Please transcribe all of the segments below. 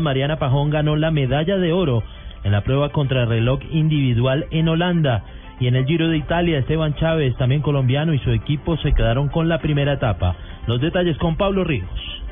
Mariana Pajón ganó la medalla de oro en la prueba contra reloj individual en Holanda. Y en el Giro de Italia, Esteban Chávez, también colombiano, y su equipo se quedaron con la primera etapa. Los detalles con Pablo Ríos.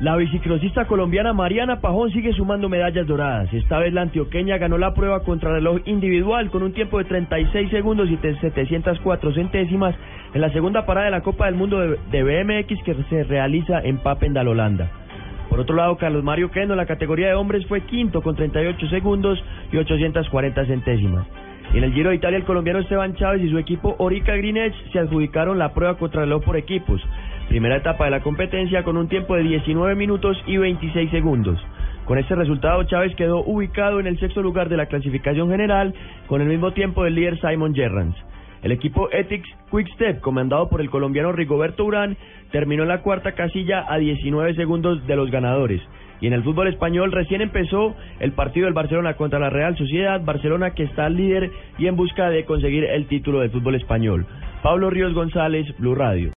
La biciclosista colombiana Mariana Pajón sigue sumando medallas doradas. Esta vez la antioqueña ganó la prueba contra reloj individual con un tiempo de 36 segundos y 704 centésimas en la segunda parada de la Copa del Mundo de BMX que se realiza en Papendal, Holanda. Por otro lado, Carlos Mario Queno en la categoría de hombres fue quinto con 38 segundos y 840 centésimas. En el Giro de Italia, el colombiano Esteban Chávez y su equipo Orica Edge se adjudicaron la prueba contra reloj por equipos. Primera etapa de la competencia con un tiempo de 19 minutos y 26 segundos. Con este resultado, Chávez quedó ubicado en el sexto lugar de la clasificación general con el mismo tiempo del líder Simon Gerrans. El equipo Ethics Quick Step, comandado por el colombiano Rigoberto Urán, terminó en la cuarta casilla a 19 segundos de los ganadores. Y en el fútbol español recién empezó el partido del Barcelona contra la Real Sociedad, Barcelona que está líder y en busca de conseguir el título del fútbol español. Pablo Ríos González, Blue Radio.